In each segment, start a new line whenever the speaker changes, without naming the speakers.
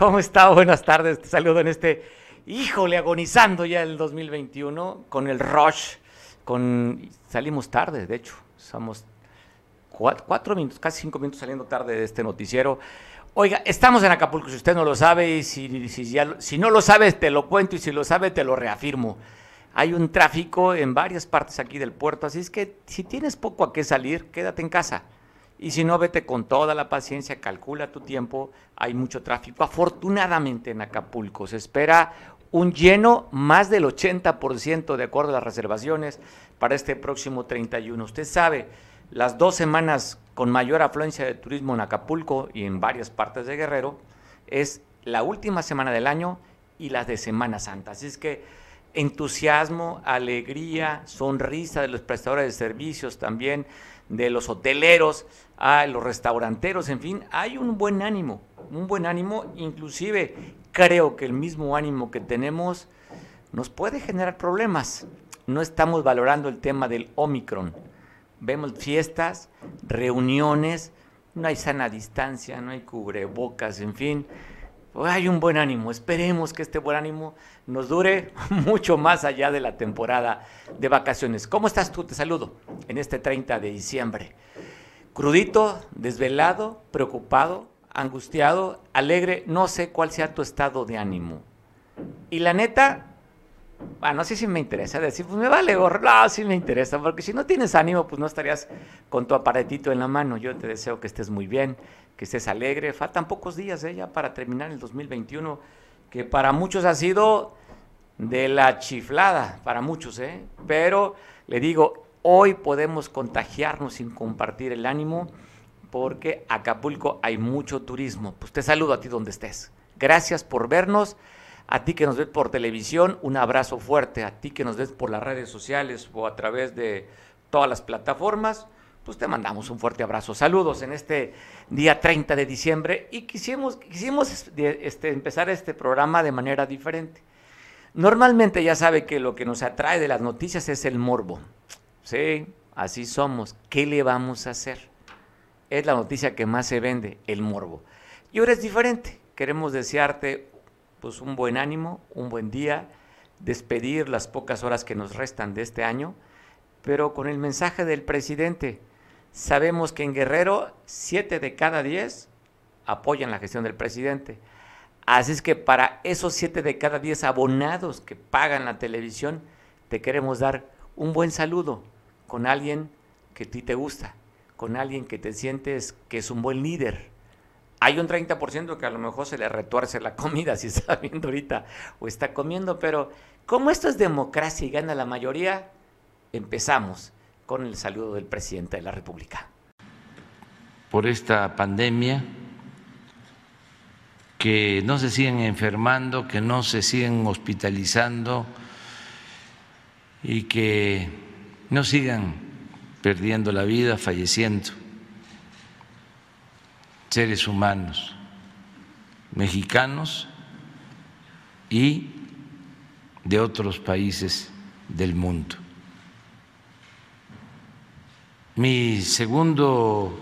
¿Cómo está? Buenas tardes. Te saludo en este, híjole, agonizando ya el 2021 con el rush, con salimos tarde, de hecho, somos cuatro, minutos, casi cinco minutos saliendo tarde de este noticiero. Oiga, estamos en Acapulco, si usted no lo sabe, y si, si, si no lo sabe, te lo cuento, y si lo sabe, te lo reafirmo. Hay un tráfico en varias partes aquí del puerto, así es que si tienes poco a qué salir, quédate en casa. Y si no, vete con toda la paciencia, calcula tu tiempo, hay mucho tráfico. Afortunadamente en Acapulco se espera un lleno más del 80% de acuerdo a las reservaciones para este próximo 31. Usted sabe, las dos semanas con mayor afluencia de turismo en Acapulco y en varias partes de Guerrero es la última semana del año y las de Semana Santa. Así es que entusiasmo, alegría, sonrisa de los prestadores de servicios también, de los hoteleros, a los restauranteros, en fin, hay un buen ánimo, un buen ánimo, inclusive creo que el mismo ánimo que tenemos nos puede generar problemas. No estamos valorando el tema del Omicron. Vemos fiestas, reuniones, no hay sana distancia, no hay cubrebocas, en fin. Hay un buen ánimo, esperemos que este buen ánimo nos dure mucho más allá de la temporada de vacaciones. ¿Cómo estás tú? Te saludo en este 30 de diciembre crudito, desvelado, preocupado, angustiado, alegre, no sé cuál sea tu estado de ánimo. Y la neta, bueno, no sé si me interesa decir, pues me vale gorro, no, sí me interesa, porque si no tienes ánimo, pues no estarías con tu aparatito en la mano. Yo te deseo que estés muy bien, que estés alegre. Faltan pocos días ¿eh? ya para terminar el 2021, que para muchos ha sido de la chiflada, para muchos, ¿eh? Pero le digo, Hoy podemos contagiarnos sin compartir el ánimo porque Acapulco hay mucho turismo. Pues te saludo a ti donde estés. Gracias por vernos. A ti que nos ves por televisión, un abrazo fuerte. A ti que nos ves por las redes sociales o a través de todas las plataformas, pues te mandamos un fuerte abrazo. Saludos en este día 30 de diciembre y quisimos, este, empezar este programa de manera diferente. Normalmente ya sabe que lo que nos atrae de las noticias es el morbo. Sí, así somos. ¿Qué le vamos a hacer? Es la noticia que más se vende, el morbo. Y ahora es diferente. Queremos desearte pues un buen ánimo, un buen día, despedir las pocas horas que nos restan de este año, pero con el mensaje del presidente. Sabemos que en Guerrero, siete de cada diez apoyan la gestión del presidente. Así es que para esos siete de cada diez abonados que pagan la televisión, te queremos dar un buen saludo con alguien que a ti te gusta, con alguien que te sientes que es un buen líder. Hay un 30% que a lo mejor se le retuerce la comida si está viendo ahorita o está comiendo, pero como esto es democracia y gana la mayoría, empezamos con el saludo del presidente de la República.
Por esta pandemia, que no se sigan enfermando, que no se sigan hospitalizando, y que no sigan perdiendo la vida, falleciendo seres humanos mexicanos y de otros países del mundo. Mi segundo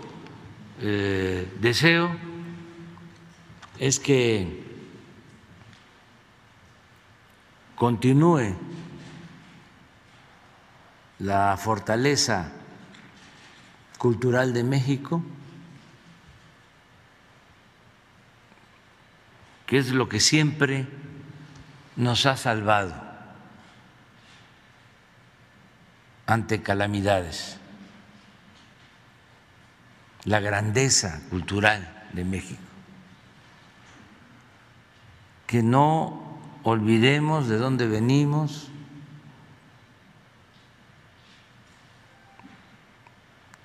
eh, deseo es que continúe la fortaleza cultural de México, que es lo que siempre nos ha salvado ante calamidades, la grandeza cultural de México. Que no olvidemos de dónde venimos,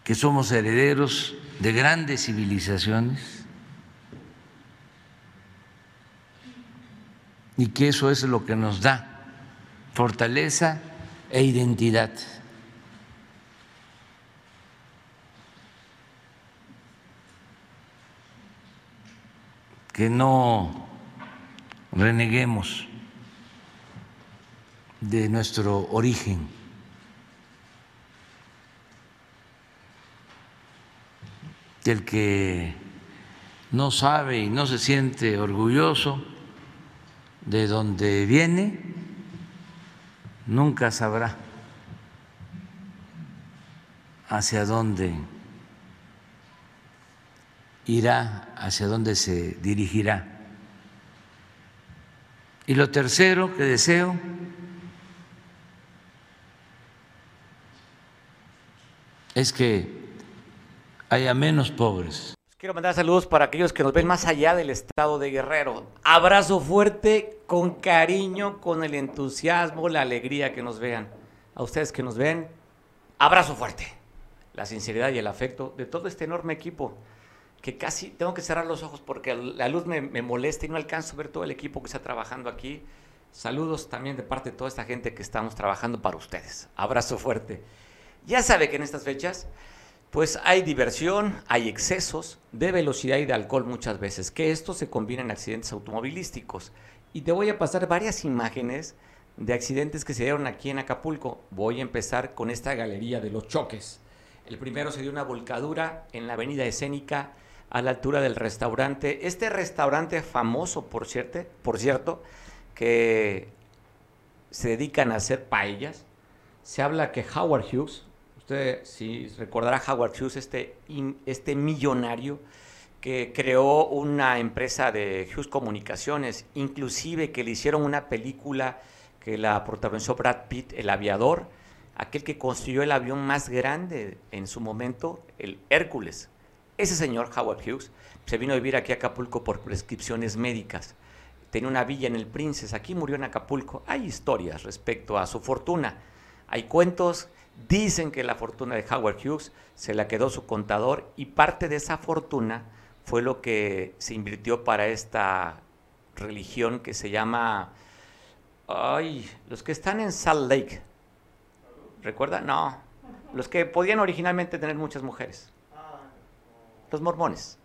que somos herederos de grandes civilizaciones y que eso es lo que nos da fortaleza e identidad. Que no reneguemos de nuestro origen. El que no sabe y no se siente orgulloso de donde viene, nunca sabrá hacia dónde irá, hacia dónde se dirigirá. Y lo tercero que deseo es que haya menos pobres.
Quiero mandar saludos para aquellos que nos ven más allá del estado de Guerrero. Abrazo fuerte, con cariño, con el entusiasmo, la alegría que nos vean. A ustedes que nos ven, abrazo fuerte. La sinceridad y el afecto de todo este enorme equipo que casi tengo que cerrar los ojos porque la luz me, molesta y no alcanzo a ver todo el equipo que está trabajando aquí. Saludos también de parte de toda esta gente que estamos trabajando para ustedes. Abrazo fuerte. Ya sabe que en estas fechas, pues hay diversión, hay excesos de velocidad y de alcohol muchas veces, que esto se combina en accidentes automovilísticos. Y te voy a pasar varias imágenes de accidentes que se dieron aquí en Acapulco. Voy a empezar con esta galería de los choques. El primero se dio una volcadura en la avenida escénica a la altura del restaurante. Este restaurante famoso, por cierto, por cierto que se dedican a hacer paellas. Se habla que Howard Hughes, usted si recordará Howard Hughes, este, este millonario que creó una empresa de Hughes Comunicaciones, inclusive que le hicieron una película que la protagonizó Brad Pitt, El Aviador, aquel que construyó el avión más grande en su momento, el Hércules, ese señor, Howard Hughes, se vino a vivir aquí a Acapulco por prescripciones médicas. Tenía una villa en el Princes, aquí murió en Acapulco. Hay historias respecto a su fortuna. Hay cuentos, dicen que la fortuna de Howard Hughes se la quedó su contador y parte de esa fortuna fue lo que se invirtió para esta religión que se llama... Ay, los que están en Salt Lake. ¿Recuerda? No. Los que podían originalmente tener muchas mujeres los mormones.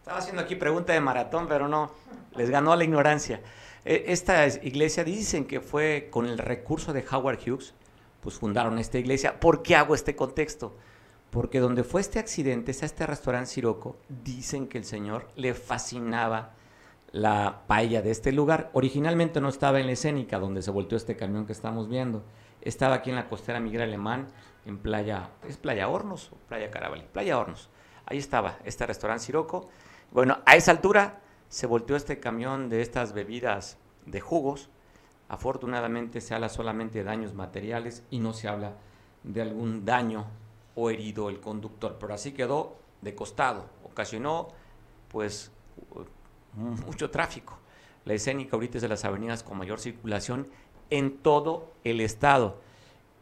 Estaba haciendo aquí pregunta de maratón, pero no, les ganó la ignorancia. E, esta iglesia dicen que fue con el recurso de Howard Hughes, pues fundaron esta iglesia. ¿Por qué hago este contexto? Porque donde fue este accidente, es este restaurante Siroco, dicen que el señor le fascinaba la paella de este lugar. Originalmente no estaba en la escénica donde se volteó este camión que estamos viendo. Estaba aquí en la costera Miguel Alemán, en Playa, ¿es Playa Hornos o Playa Carabalí? Playa Hornos. Ahí estaba este restaurante Siroco. Bueno, a esa altura se volteó este camión de estas bebidas de jugos. Afortunadamente se habla solamente de daños materiales y no se habla de algún daño o herido el conductor. Pero así quedó de costado. Ocasionó pues mucho tráfico. La escénica ahorita es de las avenidas con mayor circulación en todo el estado.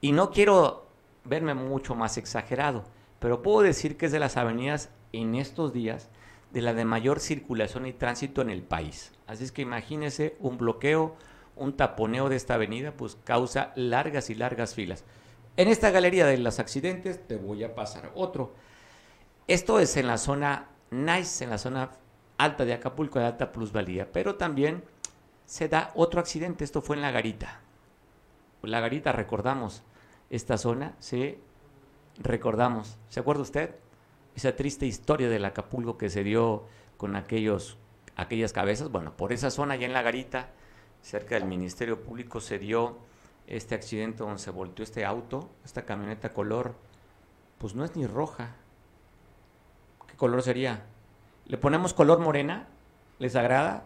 Y no quiero verme mucho más exagerado pero puedo decir que es de las avenidas en estos días de la de mayor circulación y tránsito en el país. Así es que imagínese un bloqueo, un taponeo de esta avenida, pues causa largas y largas filas. En esta galería de los accidentes te voy a pasar otro. Esto es en la zona nice, en la zona alta de Acapulco, de alta plusvalía, pero también se da otro accidente. Esto fue en La Garita. La Garita, recordamos, esta zona se recordamos, ¿se acuerda usted? Esa triste historia del Acapulco que se dio con aquellos, aquellas cabezas. Bueno, por esa zona, allá en la garita, cerca del Ministerio Público, se dio este accidente donde se volteó este auto, esta camioneta color, pues no es ni roja. ¿Qué color sería? ¿Le ponemos color morena? ¿Les agrada?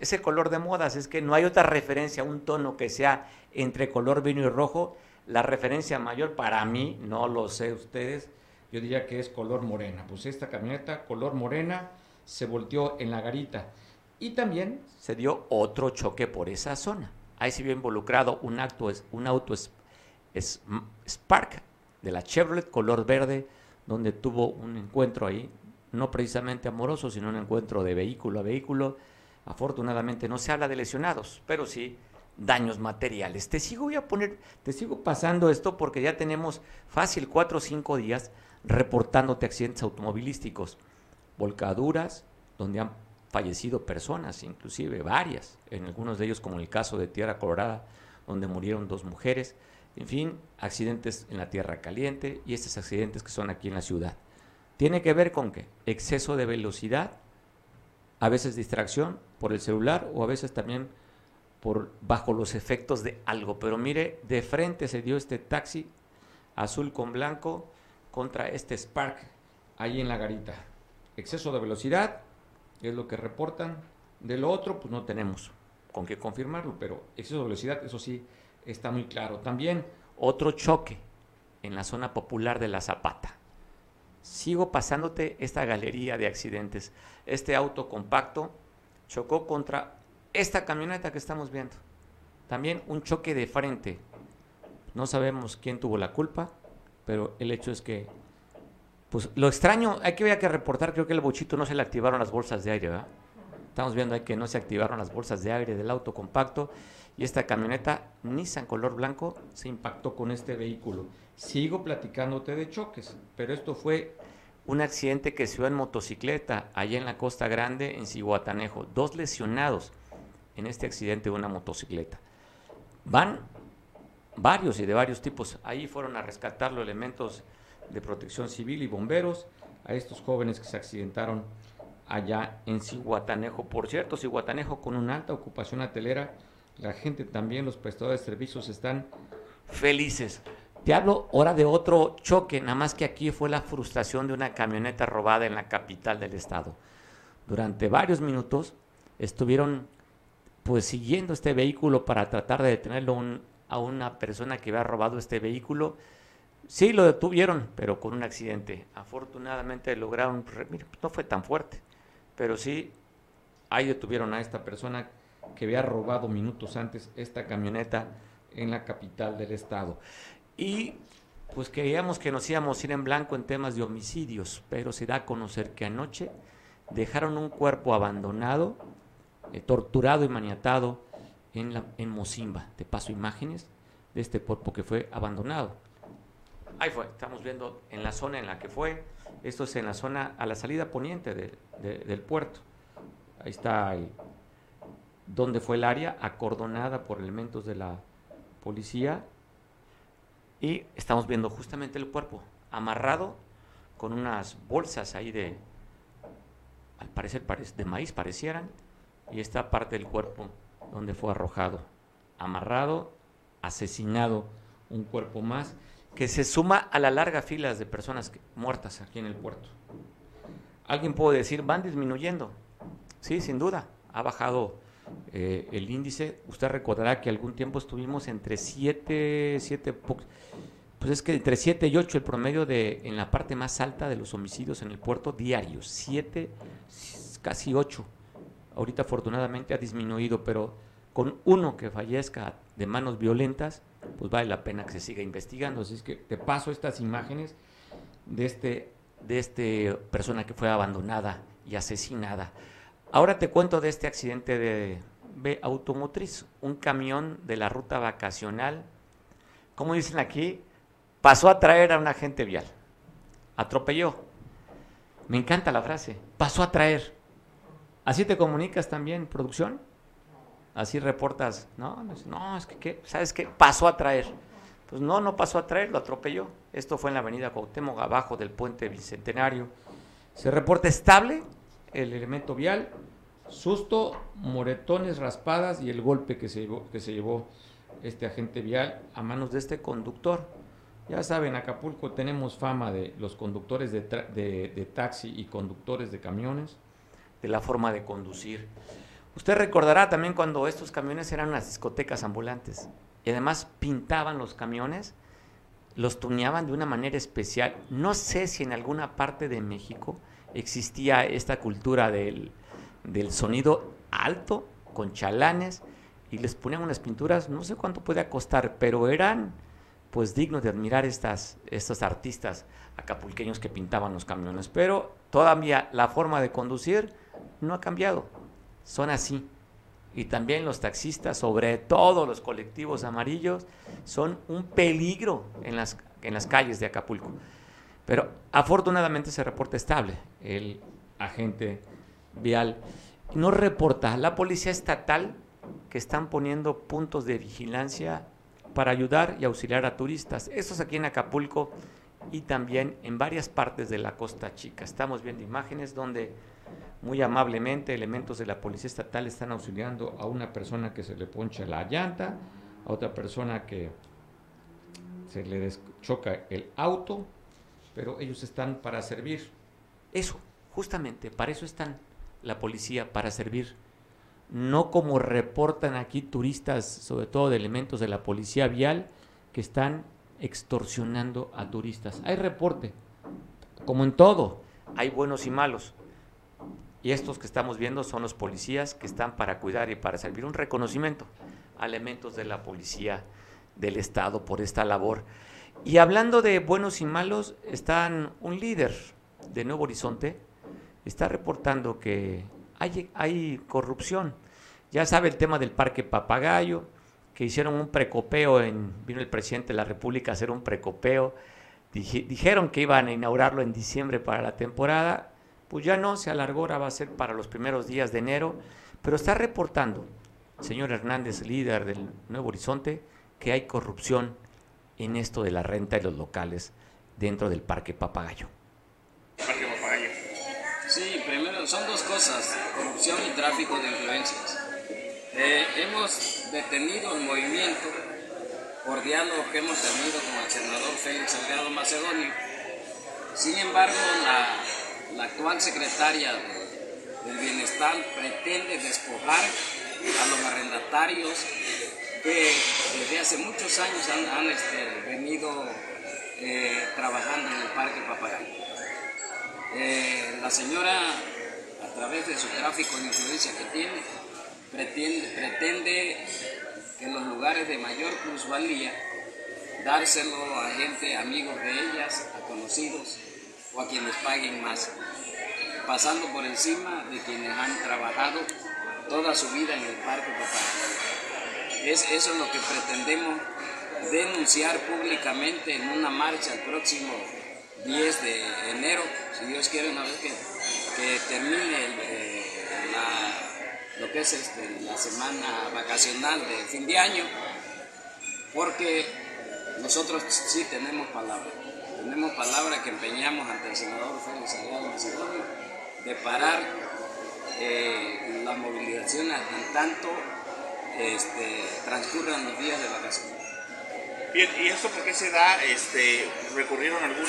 Ese color de modas, es que no hay otra referencia, un tono que sea entre color vino y rojo la referencia mayor para mí, no lo sé ustedes, yo diría que es color morena. Pues esta camioneta color morena se volteó en la garita. Y también se dio otro choque por esa zona. Ahí se vio involucrado un, acto, un auto es, Spark de la Chevrolet color verde, donde tuvo un encuentro ahí, no precisamente amoroso, sino un encuentro de vehículo a vehículo. Afortunadamente no se habla de lesionados, pero sí daños materiales. Te sigo, voy a poner, te sigo pasando esto porque ya tenemos fácil cuatro o cinco días reportándote accidentes automovilísticos, volcaduras, donde han fallecido personas, inclusive varias, en algunos de ellos como el caso de Tierra Colorada, donde murieron dos mujeres, en fin, accidentes en la Tierra Caliente y estos accidentes que son aquí en la ciudad. Tiene que ver con qué? Exceso de velocidad, a veces distracción por el celular o a veces también por bajo los efectos de algo. Pero mire, de frente se dio este taxi azul con blanco contra este Spark ahí en la garita. Exceso de velocidad es lo que reportan. De lo otro, pues no tenemos con qué confirmarlo, pero exceso de velocidad, eso sí, está muy claro. También otro choque en la zona popular de La Zapata. Sigo pasándote esta galería de accidentes. Este auto compacto chocó contra esta camioneta que estamos viendo. También un choque de frente. No sabemos quién tuvo la culpa, pero el hecho es que, pues lo extraño, hay que ver que reportar, creo que el bochito no se le activaron las bolsas de aire, ¿verdad? Estamos viendo ahí que no se activaron las bolsas de aire del auto compacto y esta camioneta Nissan color blanco se impactó con este vehículo. Sigo platicándote de choques, pero esto fue un accidente que se dio en motocicleta allá en la Costa Grande, en Cihuatanejo. Dos lesionados en este accidente de una motocicleta. Van varios y de varios tipos. Ahí fueron a rescatar los elementos de protección civil y bomberos a estos jóvenes que se accidentaron allá en Cihuatanejo. Por cierto, Cihuatanejo con una alta ocupación hotelera, la gente también, los prestadores de servicios están felices. Te hablo ahora de otro choque, nada más que aquí fue la frustración de una camioneta robada en la capital del estado. Durante varios minutos estuvieron pues siguiendo este vehículo para tratar de detenerlo a una persona que había robado este vehículo. Sí, lo detuvieron, pero con un accidente. Afortunadamente lograron, no fue tan fuerte, pero sí, ahí detuvieron a esta persona que había robado minutos antes esta camioneta en la capital del estado. Y pues creíamos que nos íbamos a ir en blanco en temas de homicidios, pero se da a conocer que anoche dejaron un cuerpo abandonado eh, torturado y maniatado en, la, en Mozimba. Te paso imágenes de este cuerpo que fue abandonado. Ahí fue, estamos viendo en la zona en la que fue. Esto es en la zona a la salida poniente del puerto. Ahí está donde fue el área acordonada por elementos de la policía. Y estamos viendo justamente el cuerpo amarrado con unas bolsas ahí de, al parecer de maíz parecieran, y esta parte del cuerpo donde fue arrojado, amarrado, asesinado, un cuerpo más, que se suma a la larga fila de personas muertas aquí en el puerto. Alguien puede decir, van disminuyendo. Sí, sin duda, ha bajado eh, el índice. Usted recordará que algún tiempo estuvimos entre 7, 7, pues es que entre 7 y 8 el promedio de en la parte más alta de los homicidios en el puerto diarios, 7, casi 8 ahorita afortunadamente ha disminuido, pero con uno que fallezca de manos violentas, pues vale la pena que se siga investigando. Así es que te paso estas imágenes de este de este persona que fue abandonada y asesinada. Ahora te cuento de este accidente de, B automotriz, un camión de la ruta vacacional, como dicen aquí, pasó a traer a un agente vial, atropelló. Me encanta la frase, pasó a traer. ¿Así te comunicas también, producción? Así reportas, no, no, es que, ¿sabes qué? Pasó a traer. Pues no, no pasó a traer, lo atropelló. Esto fue en la avenida Cuauhtémoc, abajo del puente Bicentenario. Se reporta estable el elemento vial, susto, moretones, raspadas y el golpe que se llevó, que se llevó este agente vial a manos de este conductor. Ya saben, Acapulco tenemos fama de los conductores de, de taxi y conductores de camiones de la forma de conducir. Usted recordará también cuando estos camiones eran unas discotecas ambulantes y además pintaban los camiones, los tuneaban de una manera especial. No sé si en alguna parte de México existía esta cultura del, del sonido alto con chalanes y les ponían unas pinturas, no sé cuánto puede costar, pero eran pues dignos de admirar estas, estos artistas acapulqueños que pintaban los camiones. Pero todavía la forma de conducir no ha cambiado. Son así. Y también los taxistas, sobre todo los colectivos amarillos, son un peligro en las, en las calles de Acapulco. Pero afortunadamente se reporta estable el agente vial. No reporta la policía estatal que están poniendo puntos de vigilancia para ayudar y auxiliar a turistas. Esto es aquí en Acapulco y también en varias partes de la Costa Chica. Estamos viendo imágenes donde muy amablemente, elementos de la Policía Estatal están auxiliando a una persona que se le poncha la llanta, a otra persona que se le choca el auto, pero ellos están para servir. Eso, justamente, para eso están la policía, para servir. No como reportan aquí turistas, sobre todo de elementos de la policía vial, que están extorsionando a turistas. Hay reporte, como en todo, hay buenos y malos. Y estos que estamos viendo son los policías que están para cuidar y para servir un reconocimiento a elementos de la policía del Estado por esta labor. Y hablando de buenos y malos, están un líder de Nuevo Horizonte, está reportando que hay, hay corrupción. Ya sabe el tema del Parque Papagayo, que hicieron un precopeo, en, vino el presidente de la República a hacer un precopeo, dijeron que iban a inaugurarlo en diciembre para la temporada, pues ya no, se alargó, ahora va a ser para los primeros días de enero, pero está reportando, señor Hernández, líder del Nuevo Horizonte, que hay corrupción en esto de la renta de los locales dentro del Parque Papagayo.
Parque Papagayo. Sí, primero son dos cosas, corrupción y tráfico de influencias. Eh, hemos detenido el movimiento por que hemos tenido con el senador Félix Salgado Macedonio. Sin embargo, la la actual secretaria del Bienestar pretende despojar a los arrendatarios que desde hace muchos años han, este, venido eh, trabajando en el Parque Papagayo. Eh, la señora, a través de su tráfico de influencia que tiene, pretende, pretende que los lugares de mayor plusvalía dárselo a gente, amigos de ellas, a conocidos, o a quienes paguen más, pasando por encima de quienes han trabajado toda su vida en el Parque Papá. Es, eso es lo que pretendemos denunciar públicamente en una marcha el próximo 10 de enero, si Dios quiere, una vez que, termine eh, lo que es este, la semana vacacional de fin de año, porque nosotros sí tenemos palabra tenemos palabra que empeñamos ante el senador Félix Salgado Macedonio de parar eh, las movilizaciones en tanto este, transcurran los días de vacaciones.
Bien, ¿y esto por qué se da? Este, recurrieron algunos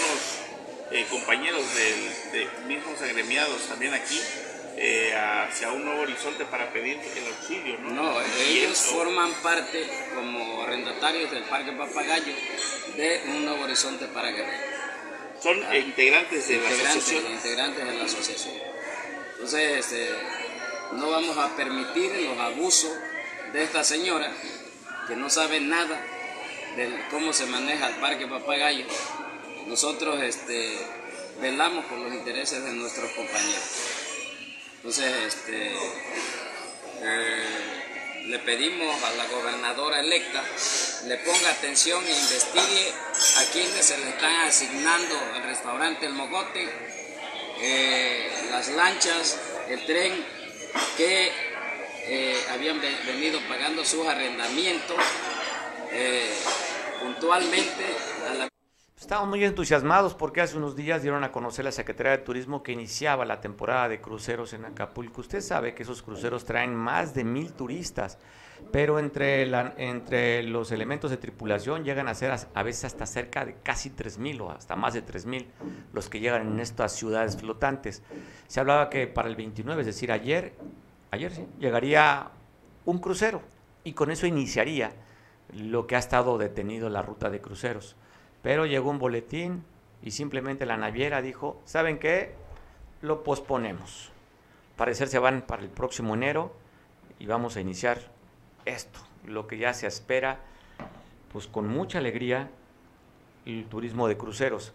eh, compañeros de, mismos agremiados también aquí eh, hacia un nuevo horizonte para pedir el auxilio, ¿no?
No, ellos forman parte como arrendatarios del Parque Papagayo de un nuevo horizonte para Guerrero.
Son ah, integrantes de la asociación.
Integrantes de la asociación. Entonces, este, no vamos a permitir los abusos de esta señora que no sabe nada de cómo se maneja el Parque Papagayo. Nosotros este, velamos por los intereses de nuestros compañeros. Entonces, este, eh, le pedimos a la gobernadora electa le ponga atención e investigue a quienes se le están asignando el restaurante El Mogote, eh, las lanchas, el tren que eh, habían venido pagando sus arrendamientos puntualmente a la
Estamos muy entusiasmados porque hace unos días dieron a conocer la Secretaría de Turismo que iniciaba la temporada de cruceros en Acapulco. Usted sabe que esos cruceros traen más de mil turistas, pero entre, entre los elementos de tripulación llegan a ser a, veces hasta cerca de casi tres mil o hasta más de tres mil los que llegan en estas ciudades flotantes. Se hablaba que para el 29, es decir, ayer, ayer sí, llegaría un crucero y con eso iniciaría lo que ha estado detenido la ruta de cruceros. Pero llegó un boletín y simplemente la naviera dijo, ¿saben qué? Lo posponemos. Parecer se van para el próximo enero y vamos a iniciar esto, lo que ya se espera, pues con mucha alegría, el turismo de cruceros.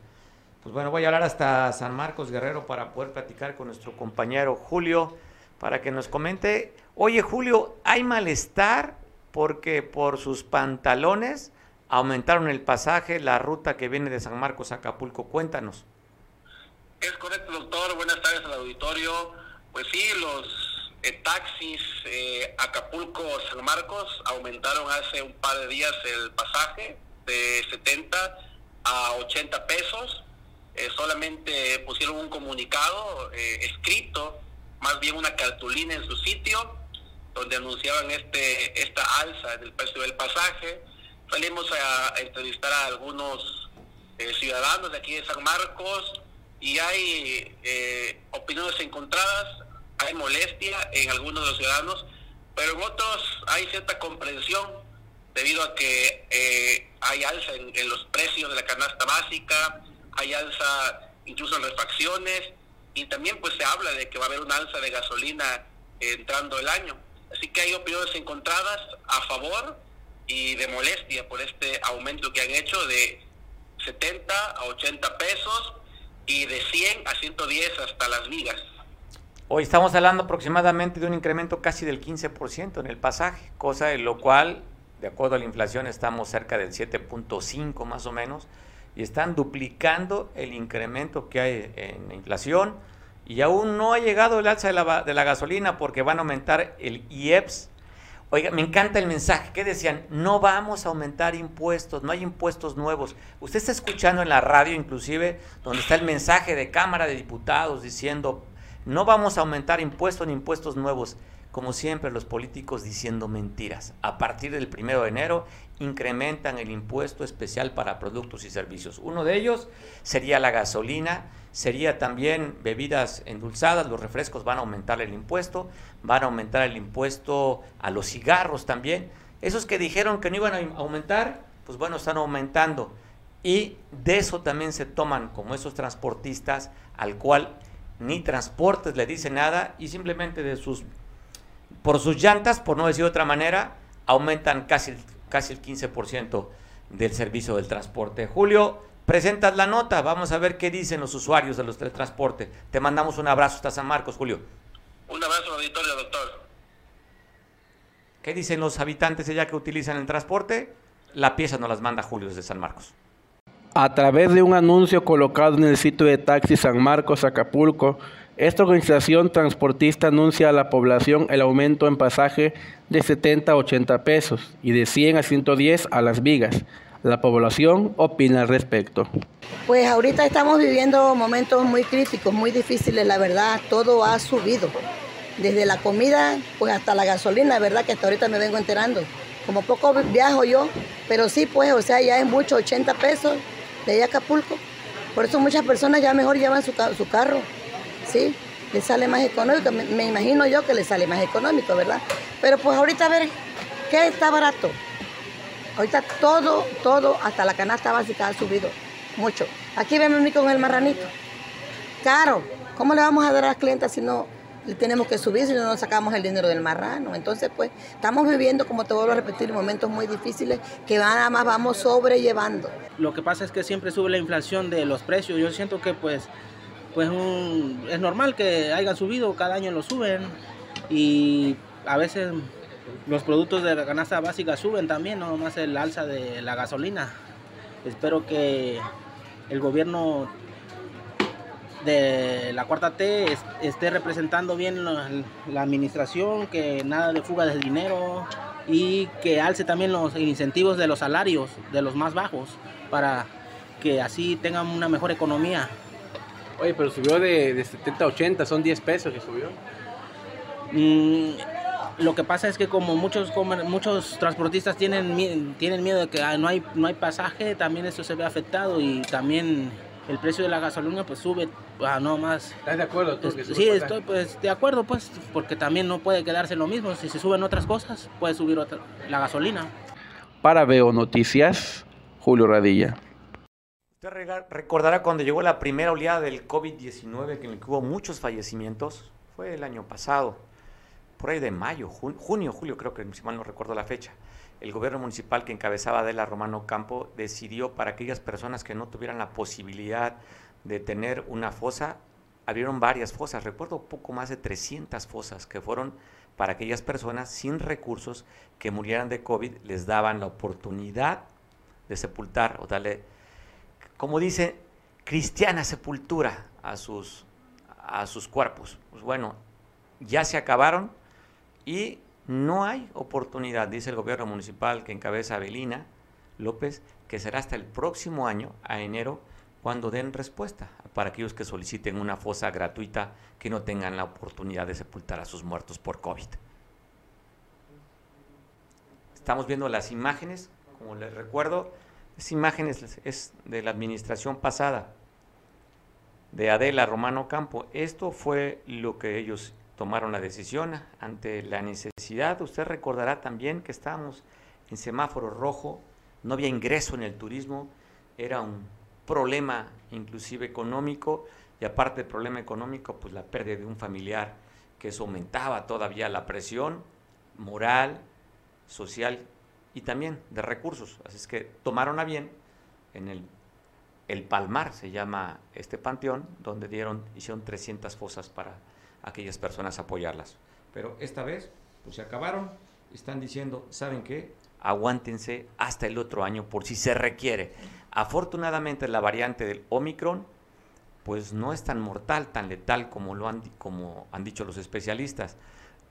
Pues bueno, voy a hablar hasta San Marcos Guerrero para poder platicar con nuestro compañero Julio, para que nos comente, oye Julio, ¿hay malestar porque por sus pantalones aumentaron el pasaje, la ruta que viene de San Marcos a Acapulco. Cuéntanos.
Es correcto, doctor. Buenas tardes al auditorio. Pues sí, los eh, taxis eh, Acapulco-San Marcos aumentaron hace un par de días el pasaje de 70 a 80 pesos. Eh, solamente pusieron un comunicado escrito más bien una cartulina en su sitio donde anunciaban este esta alza del precio del pasaje. Salimos a, entrevistar a algunos eh, ciudadanos de aquí de San Marcos y hay eh, opiniones encontradas, hay molestia en algunos de los ciudadanos, pero en otros hay cierta comprensión debido a que eh, hay alza en, los precios de la canasta básica, hay alza incluso en refacciones y también pues se habla de que va a haber una alza de gasolina entrando el año. Así que hay opiniones encontradas a favor y de molestia por este aumento que han hecho de 70 a 80 pesos y de 100 a 110 hasta las vigas.
Hoy estamos hablando aproximadamente de un incremento casi del 15% en el pasaje, cosa de lo cual, de acuerdo a la inflación, estamos cerca del 7.5 más o menos, y están duplicando el incremento que hay en la inflación y aún no ha llegado el alza de la, de la gasolina porque van a aumentar el IEPS. Oiga, me encanta el mensaje que decían, no vamos a aumentar impuestos, no hay impuestos nuevos. Usted está escuchando en la radio inclusive donde está el mensaje de Cámara de Diputados diciendo, no vamos a aumentar impuestos ni impuestos nuevos. Como siempre, los políticos diciendo mentiras. A partir del primero de enero incrementan el impuesto especial para productos y servicios. Uno de ellos sería la gasolina, sería también bebidas endulzadas, los refrescos van a aumentar el impuesto, van a aumentar el impuesto a los cigarros también. Esos que dijeron que no iban a aumentar, pues bueno, están aumentando. Y de eso también se toman como esos transportistas al cual ni transportes le dice nada y simplemente de sus por sus llantas, por no decir de otra manera, aumentan casi, casi el 15% del servicio del transporte. Julio, presentas la nota, vamos a ver qué dicen los usuarios de los teletransportes. Te mandamos un abrazo hasta San Marcos, Julio.
Un abrazo, auditorio, doctor.
¿Qué dicen los habitantes allá que utilizan el transporte? La pieza nos las manda Julio desde San Marcos.
A través de un anuncio colocado en el sitio de taxi San Marcos, Acapulco, esta organización transportista anuncia a la población el aumento en pasaje de 70 a 80 pesos y de 100 a 110 a las vigas. La población opina al respecto.
Pues ahorita estamos viviendo momentos muy críticos, muy difíciles, la verdad, todo ha subido. Desde la comida, pues hasta la gasolina, verdad que hasta ahorita me vengo enterando. Como poco viajo yo, pero sí, pues, o sea, ya es mucho, 80 pesos de Acapulco. Por eso muchas personas ya mejor llevan su, su carro ¿sí? Le sale más económico, me, imagino yo que le sale más económico, ¿verdad? Pero pues ahorita a ver, ¿qué está barato? Ahorita todo, todo, hasta la canasta básica ha subido mucho. Aquí vemos a mí con el marranito. Caro, ¿cómo le vamos a dar a las clientas si no tenemos que subir, si no nos sacamos el dinero del marrano? Entonces, pues, estamos viviendo, como te vuelvo a repetir, momentos muy difíciles que nada más vamos sobrellevando.
Lo que pasa es que siempre sube la inflación de los precios. Yo siento que, pues, pues es normal que hayan subido, cada año lo suben y a veces los productos de la canasta básica suben también, no más el alza de la gasolina. Espero que el gobierno de la cuarta T esté representando bien la, administración, que nada de fuga de dinero y que alce también los incentivos de los salarios de los más bajos para que así tengan una mejor economía.
Oye, pero subió de, 70 a 80, son 10 pesos que subió.
Mm, lo que pasa es que como muchos muchos transportistas tienen tienen miedo de que ah, no hay no hay pasaje, también eso se ve afectado y también el precio de la gasolina pues sube a no más.
¿Estás de acuerdo tú? Que
sí, estoy pues de acuerdo pues porque también no puede quedarse lo mismo, si se suben otras cosas puede subir otra, la gasolina.
Para Veo Noticias, Julio Radilla.
Usted recordará cuando llegó la primera oleada del COVID-19, que en el que hubo muchos fallecimientos, fue el año pasado, por ahí de mayo, junio, julio, creo que si mal no recuerdo la fecha. El gobierno municipal que encabezaba Adela Romano Campo decidió para aquellas personas que no tuvieran la posibilidad de tener una fosa, abrieron varias fosas, recuerdo poco más de 300 fosas que fueron para aquellas personas sin recursos que murieran de COVID, les daban la oportunidad de sepultar o darle como dice, cristiana sepultura a sus, a sus cuerpos. Pues bueno, ya se acabaron y no hay oportunidad, dice el gobierno municipal que encabeza Abelina López, que será hasta el próximo año, a enero, cuando den respuesta para aquellos que soliciten una fosa gratuita que no tengan la oportunidad de sepultar a sus muertos por COVID. Estamos viendo las imágenes, como les recuerdo, esas imágenes es de la administración pasada, de Adela Romano Campo. Esto fue lo que ellos tomaron la decisión ante la necesidad. Usted recordará también que estábamos en semáforo rojo, no había ingreso en el turismo, era un problema inclusive económico y aparte del problema económico, pues la pérdida de un familiar, que eso aumentaba todavía la presión moral, social y también de recursos. Así es que tomaron a bien en el, el Palmar, se llama este panteón, donde dieron, hicieron 300 fosas para aquellas personas apoyarlas. Pero esta vez, pues se acabaron, están diciendo, ¿saben qué? Aguántense hasta el otro año por si se requiere. Afortunadamente la variante del Omicron, pues no es tan mortal, tan letal como lo han, como han dicho los especialistas.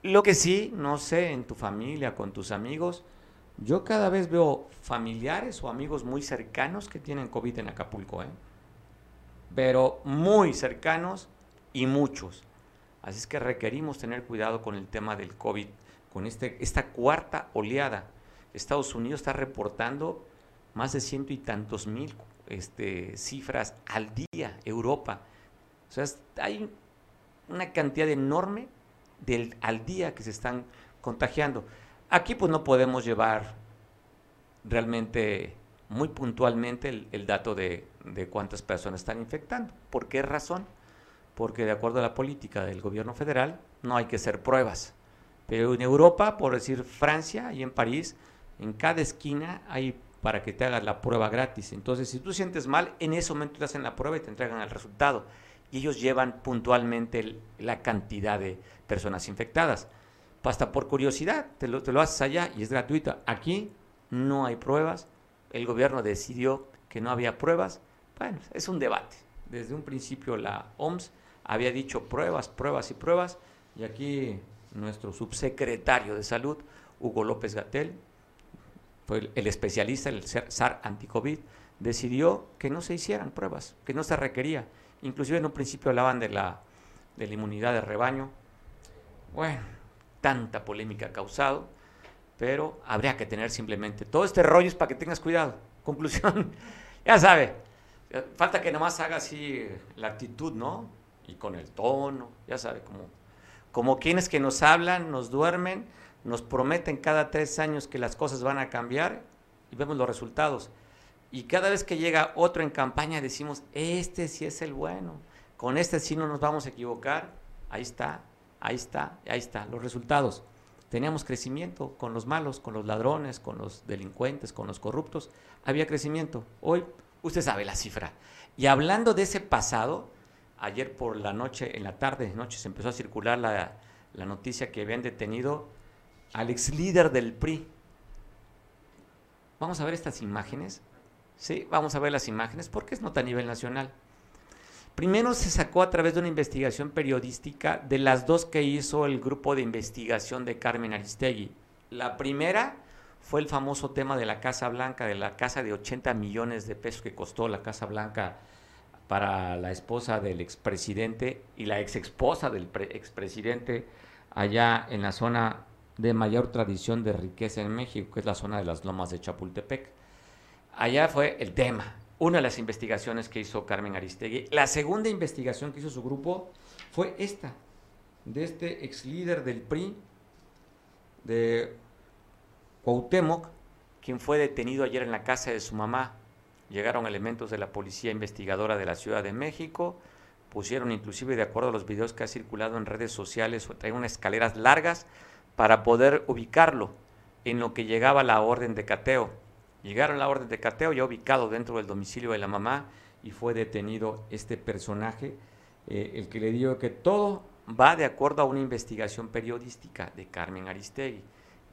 Lo que sí, no sé, en tu familia, con tus amigos, yo cada vez veo familiares o amigos muy cercanos que tienen COVID en Acapulco, ¿eh? pero muy cercanos y muchos. Así es que requerimos tener cuidado con el tema del COVID, con este, esta cuarta oleada. Estados Unidos está reportando más de ciento y tantos mil este, cifras al día, Europa. O sea, hay una cantidad enorme del, al día que se están contagiando. Aquí pues no podemos llevar realmente muy puntualmente el, dato de, de, cuántas personas están infectando. ¿Por qué razón? Porque de acuerdo a la política del gobierno federal no hay que hacer pruebas. Pero en Europa, por decir Francia y en París, en cada esquina hay para que te hagas la prueba gratis. Entonces, si tú sientes mal, en ese momento te hacen la prueba y te entregan el resultado. Y ellos llevan puntualmente la cantidad de personas infectadas. Hasta por curiosidad, te lo, te lo haces allá y es gratuito. Aquí no hay pruebas. El gobierno decidió que no había pruebas. Bueno, es un debate. Desde un principio la OMS había dicho pruebas, pruebas y pruebas. Y aquí nuestro subsecretario de salud, Hugo López Gatel, el, especialista, el SAR anticovid, decidió que no se hicieran pruebas, que no se requería. Inclusive en un principio hablaban de la, de la inmunidad de rebaño. Bueno, tanta polémica ha causado, pero habría que tener simplemente todo este rollo es para que tengas cuidado. Conclusión, ya sabe, falta que nomás haga así la actitud, ¿no? Y con el tono, ya sabe, como, como quienes que nos hablan, nos duermen nos prometen cada tres años que las cosas van a cambiar y vemos los resultados. Y cada vez que llega otro en campaña decimos, este sí es el bueno, con este sí no nos vamos a equivocar. Ahí está, ahí está, ahí está, los resultados. Teníamos crecimiento con los malos, con los ladrones, con los delincuentes, con los corruptos. Había crecimiento. Hoy usted sabe la cifra. Y hablando de ese pasado, ayer por la noche, en la tarde, noche, se empezó a circular la, la noticia que habían detenido al ex líder del PRI. Vamos a ver estas imágenes. Sí, vamos a ver las imágenes porque es nota a nivel nacional. Primero se sacó a través de una investigación periodística de las dos que hizo el grupo de investigación de Carmen Aristegui. La primera fue el famoso tema de la Casa Blanca, de la casa de 80 millones de pesos que costó la Casa Blanca para la esposa del expresidente y la ex esposa del expresidente allá en la zona de mayor tradición de riqueza en México, que es la zona de las lomas de Chapultepec. Allá fue el tema, una de las investigaciones que hizo Carmen Aristegui. La segunda investigación que hizo su grupo fue esta, de este ex líder del PRI, de Cuauhtémoc, quien fue detenido ayer en la casa de su mamá. Llegaron elementos de la policía investigadora de la Ciudad de México, pusieron inclusive, de acuerdo a los videos que ha circulado en redes sociales, traen unas escaleras largas para poder ubicarlo en lo que llegaba la orden de cateo. Llegaron la orden de cateo ya ubicado dentro del domicilio de la mamá y fue detenido este personaje, eh, el que le dijo que todo va de acuerdo a una investigación periodística de Carmen Aristegui.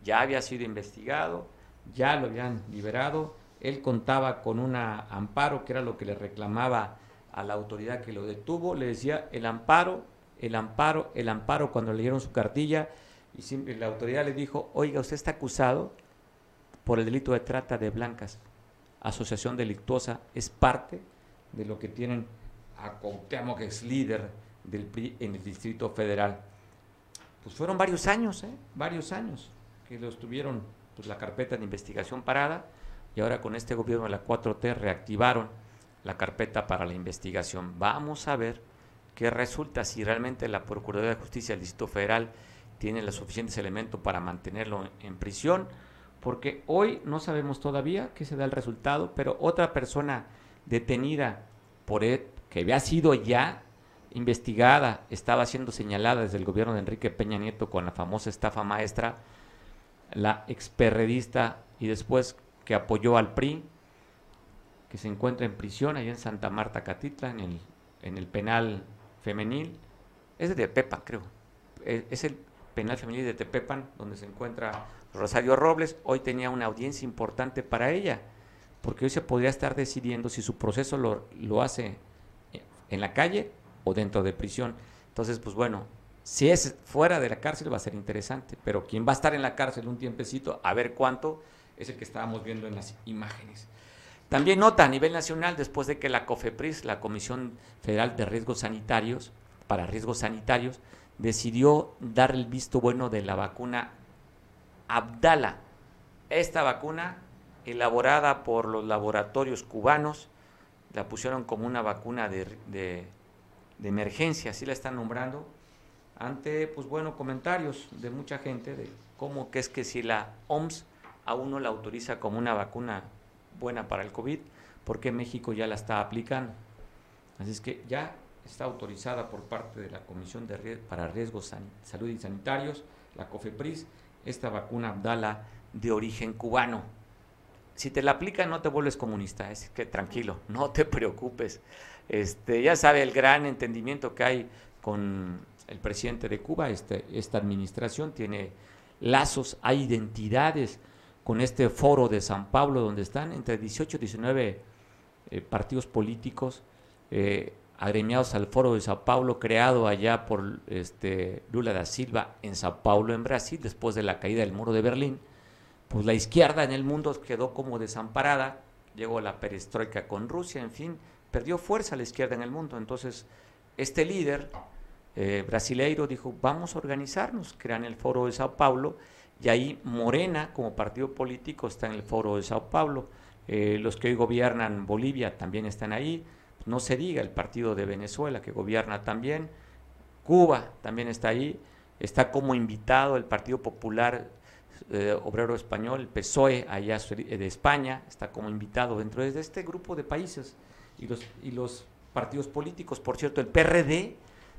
Ya había sido investigado, ya lo habían liberado, él contaba con un amparo que era lo que le reclamaba a la autoridad que lo detuvo, le decía el amparo, el amparo, el amparo cuando le dieron su cartilla y la autoridad le dijo, oiga, usted está acusado por el delito de trata de blancas. Asociación delictuosa es parte de lo que tienen a Cuauhtémoc, que es líder del PRI en el Distrito Federal. Pues fueron varios años, ¿eh? varios años que los tuvieron pues, la carpeta de investigación parada y ahora con este gobierno de la 4T reactivaron la carpeta para la investigación. Vamos a ver qué resulta si realmente la Procuraduría de Justicia del Distrito Federal tiene los suficientes elementos para mantenerlo en prisión, porque hoy no sabemos todavía qué se da el resultado, pero otra persona detenida por él, que había sido ya investigada, estaba siendo señalada desde el gobierno de Enrique Peña Nieto con la famosa estafa maestra, la experredista y después que apoyó al PRI, que se encuentra en prisión allá en Santa Marta, Catitla, en el, en el penal femenil. Es de Tepepan, creo. E, es el penal femenil de Tepepan, donde se encuentra Rosario Robles. Hoy tenía una audiencia importante para ella, porque hoy se podría estar decidiendo si su proceso lo, lo hace en la calle o dentro de prisión. Entonces, pues bueno, si es fuera de la cárcel va a ser interesante, pero quien va a estar en la cárcel un tiempecito, a ver cuánto, es el que estábamos viendo en las imágenes. También nota a nivel nacional, después de que la COFEPRIS, la Comisión Federal de Riesgos Sanitarios, para riesgos sanitarios, decidió dar el visto bueno de la vacuna Abdala. Esta vacuna, elaborada por los laboratorios cubanos, la pusieron como una vacuna de, emergencia, así la están nombrando, ante, pues bueno, comentarios de mucha gente de cómo que es que si la OMS aún no la autoriza como una vacuna buena para el COVID, porque México ya la está aplicando. Así es que ya está autorizada por parte de la Comisión de para Riesgos Salud y Sanitarios, la COFEPRIS, esta vacuna Abdala de origen cubano. Si te la aplican no te vuelves comunista, es que tranquilo, no te preocupes. Este, ya sabe el gran entendimiento que hay con el presidente de Cuba, este, esta administración tiene lazos, hay identidades con este foro de San Pablo, donde están entre 18 y 19 eh, partidos políticos eh, agremiados al foro de Sao Paulo, creado allá por este, Lula da Silva en Sao Paulo, en Brasil, después de la caída del muro de Berlín. Pues la izquierda en el mundo quedó como desamparada, llegó la perestroika con Rusia, en fin, perdió fuerza la izquierda en el mundo. Entonces, este líder eh, brasileiro dijo, vamos a organizarnos, crean el foro de Sao Paulo y ahí Morena, como partido político, está en el foro de Sao Paulo. Eh, los que hoy gobiernan Bolivia también están ahí. No se diga el partido de Venezuela, que gobierna también. Cuba también está ahí. Está como invitado el Partido Popular eh, Obrero Español, el PSOE, allá de España, está como invitado dentro de este grupo de países. Y los, y los partidos políticos, por cierto, el PRD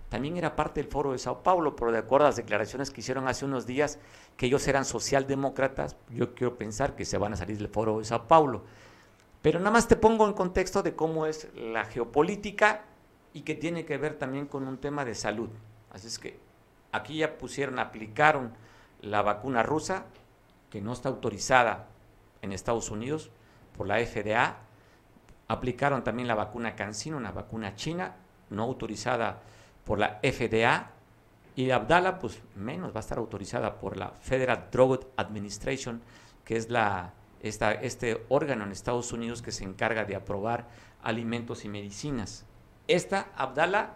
también era parte del foro de Sao Paulo, pero de acuerdo a las declaraciones que hicieron hace unos días, que ellos eran socialdemócratas, yo quiero pensar que se van a salir del foro de Sao Paulo. Pero nada más te pongo en contexto de cómo es la geopolítica y que tiene que ver también con un tema de salud. Así es que aquí ya pusieron, aplicaron la vacuna rusa, que no está autorizada en Estados Unidos por la FDA. Aplicaron también la vacuna CanSino, una vacuna china, no autorizada por la FDA y Abdala, pues menos, va a estar autorizada por la Federal Drug Administration, que es la, esta, este órgano en Estados Unidos que se encarga de aprobar alimentos y medicinas. Esta Abdala,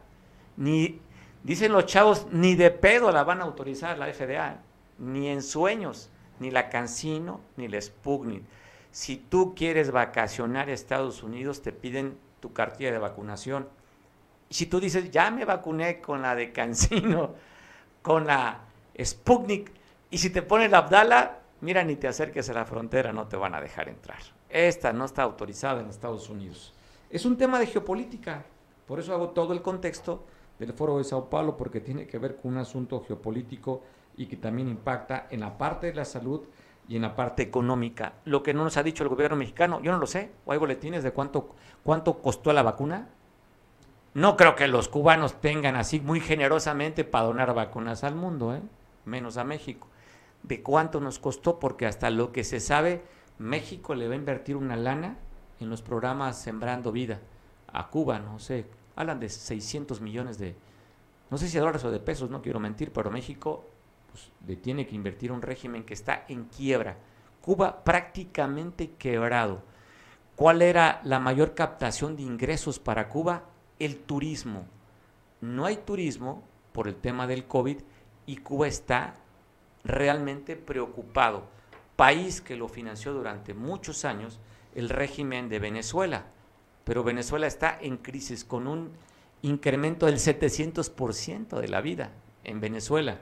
ni, dicen los chavos, ni de pedo la van a autorizar la FDA, ni en sueños, ni la Cancino, ni la Sputnik. Si tú quieres vacacionar a Estados Unidos, te piden tu cartilla de vacunación si tú dices, ya me vacuné con la de Cancino, con la Sputnik, y si te pones la Abdala, mira, ni te acerques a la frontera, no te van a dejar entrar. Esta no está autorizada en Estados Unidos. Es un tema de geopolítica, por eso hago todo el contexto del foro de Sao Paulo, porque tiene que ver con un asunto geopolítico y que también impacta en la parte de la salud y en la parte económica. Lo que no nos ha dicho el gobierno mexicano, yo no lo sé, o hay boletines de cuánto, cuánto costó la vacuna, no creo que los cubanos tengan así muy generosamente para donar vacunas al mundo, ¿eh? menos a México. ¿De cuánto nos costó? Porque hasta lo que se sabe, México le va a invertir una lana en los programas Sembrando Vida a Cuba, no sé, hablan de 600 millones de, no sé si de dólares o de pesos, no quiero mentir, pero México pues, le tiene que invertir un régimen que está en quiebra. Cuba prácticamente quebrado. ¿Cuál era la mayor captación de ingresos para Cuba? El turismo. No hay turismo por el tema del COVID y Cuba está realmente preocupado. País que lo financió durante muchos años el régimen de Venezuela. Pero Venezuela está en crisis con un incremento del 700% de la vida en Venezuela.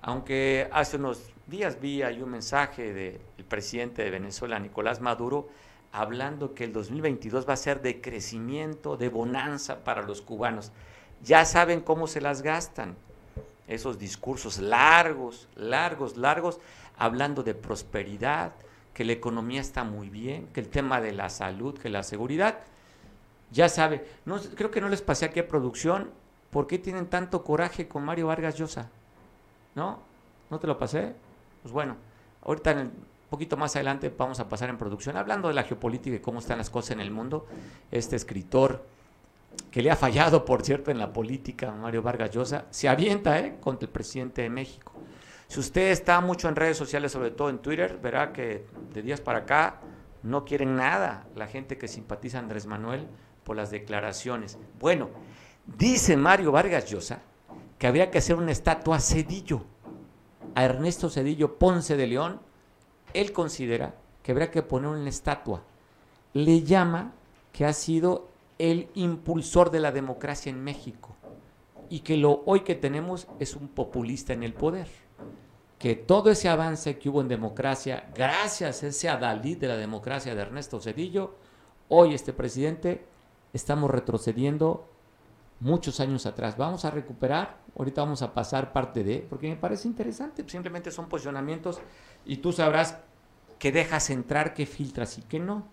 Aunque hace unos días vi ahí un mensaje del presidente de Venezuela, Nicolás Maduro, hablando que el 2022 va a ser de crecimiento, de bonanza para los cubanos. Ya saben cómo se las gastan. Esos discursos largos, largos, largos, hablando de prosperidad, que la economía está muy bien, que el tema de la salud, que la seguridad, ya sabe. Creo que no les pasé aquí a producción. ¿Por qué tienen tanto coraje con Mario Vargas Llosa? ¿No? ¿No te lo pasé? Pues bueno, ahorita un poquito más adelante vamos a pasar en producción, hablando de la geopolítica y cómo están las cosas en el mundo. Este escritor que le ha fallado, por cierto, en la política, Mario Vargas Llosa, se avienta ¿eh? contra el presidente de México. Si usted está mucho en redes sociales, sobre todo en Twitter, verá que de días para acá no quieren nada la gente que simpatiza a Andrés Manuel por las declaraciones. Bueno, dice Mario Vargas Llosa que habría que hacer una estatua a Cedillo, a Ernesto Cedillo Ponce de León. Él considera que habría que poner una estatua. Le llama que ha sido el impulsor de la democracia en México y que lo hoy que tenemos es un populista en el poder. Que todo ese avance que hubo en democracia, gracias a ese adalid de la democracia de Ernesto Cedillo, hoy este presidente estamos retrocediendo muchos años atrás. Vamos a recuperar, ahorita vamos a pasar parte de, porque me parece interesante, simplemente son posicionamientos y tú sabrás qué dejas entrar, qué filtras y qué no.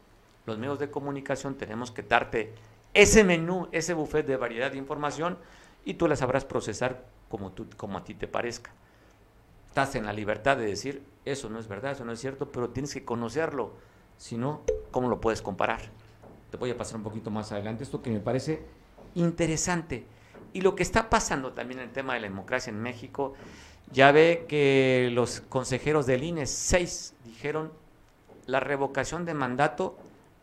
Los medios de comunicación tenemos que darte ese menú, ese buffet de variedad de información y tú la sabrás procesar como, tú, como a ti te parezca. Estás en la libertad de decir, eso no es verdad, eso no es cierto, pero tienes que conocerlo, si no, ¿cómo lo puedes comparar? Te voy a pasar un poquito más adelante esto que me parece interesante. Y lo que está pasando también en el tema de la democracia en México, ya ve que los consejeros del INE, seis, dijeron la revocación de mandato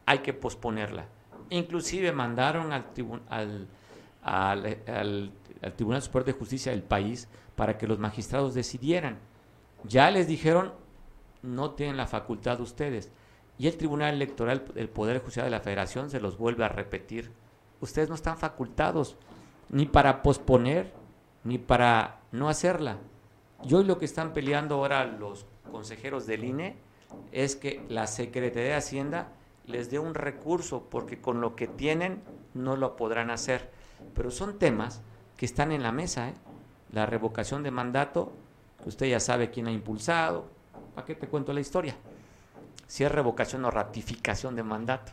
hay que posponerla. Inclusive mandaron al, al, al, al Tribunal Superior de Justicia del país para que los magistrados decidieran. Ya les dijeron, no tienen la facultad ustedes. Y el Tribunal Electoral, el Poder Judicial de la Federación, se los vuelve a repetir. Ustedes no están facultados ni para posponer, ni para no hacerla. Y hoy lo que están peleando ahora los consejeros del INE es que la Secretaría de Hacienda les dé un recurso, porque con lo que tienen no lo podrán hacer. Pero son temas que están en la mesa. ¿eh? La revocación de mandato, usted ya sabe quién ha impulsado. ¿Para qué te cuento la historia? si es revocación o ratificación de mandato.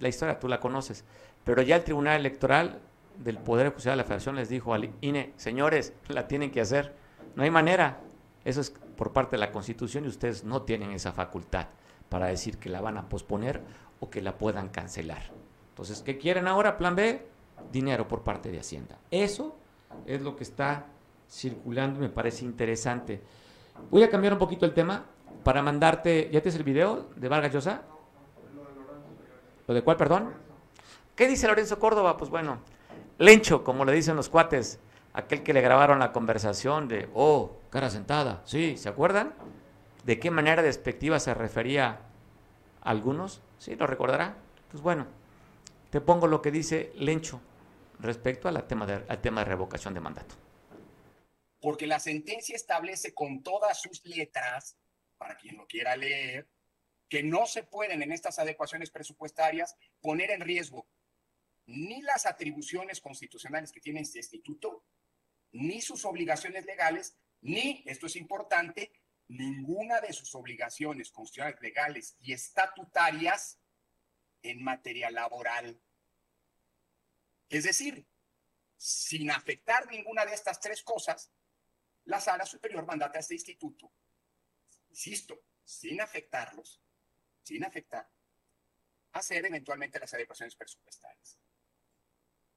La historia tú la conoces. Pero ya el Tribunal Electoral del Poder Judicial de la Federación les dijo al INE, señores, la tienen que hacer. No hay manera. Eso es por parte de la Constitución y ustedes no tienen esa facultad para decir que la van a posponer que la puedan cancelar. Entonces, ¿qué quieren ahora? Plan B, dinero por parte de Hacienda. Eso es lo que está circulando y me parece interesante. Voy a cambiar un poquito el tema para mandarte. ¿Ya tienes el video de Vargas Llosa? ¿Lo de cuál, perdón? ¿Qué dice Lorenzo Córdoba? Pues bueno, Lencho, como le dicen los cuates, aquel que le grabaron la conversación de, oh, cara sentada, sí, ¿se acuerdan? ¿De qué manera despectiva se refería a algunos? ¿Sí? ¿Lo recordará? Pues bueno, te pongo lo que dice Lencho respecto al tema de, al tema de revocación de mandato.
Porque la sentencia establece con todas sus letras para quien lo quiera leer, que no se pueden en estas adecuaciones presupuestarias poner en riesgo ni las atribuciones constitucionales que tiene este instituto, ni sus obligaciones legales, ni, esto es importante, ninguna de sus obligaciones constitucionales, legales y estatutarias en materia laboral. Es decir, sin afectar ninguna de estas tres cosas, la sala superior mandata a este instituto insisto, sin afectarlos, sin afectar, hacer eventualmente las adecuaciones presupuestarias.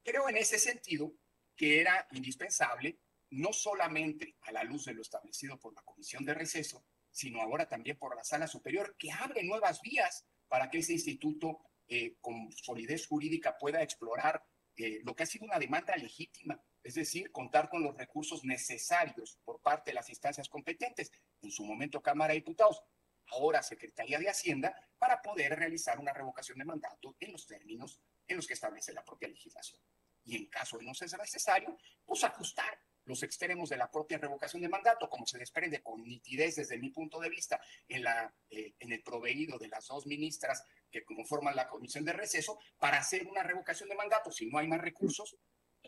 Creo en ese sentido que era indispensable, no solamente a la luz de lo establecido por la Comisión de Receso, sino ahora también por la Sala Superior, que abre nuevas vías para que ese instituto eh, con solidez jurídica pueda explorar eh, lo que ha sido una demanda legítima, es decir, contar con los recursos necesarios por parte de las instancias competentes, en su momento Cámara de Diputados, ahora Secretaría de Hacienda, para poder realizar una revocación de mandato en los términos en los que establece la propia legislación. Y en caso de no ser necesario, pues ajustar los extremos de la propia revocación de mandato, como se desprende con nitidez desde mi punto de vista en, la, eh, en el proveído de las dos ministras que conforman la comisión de receso, para hacer una revocación de mandato, si no hay más recursos,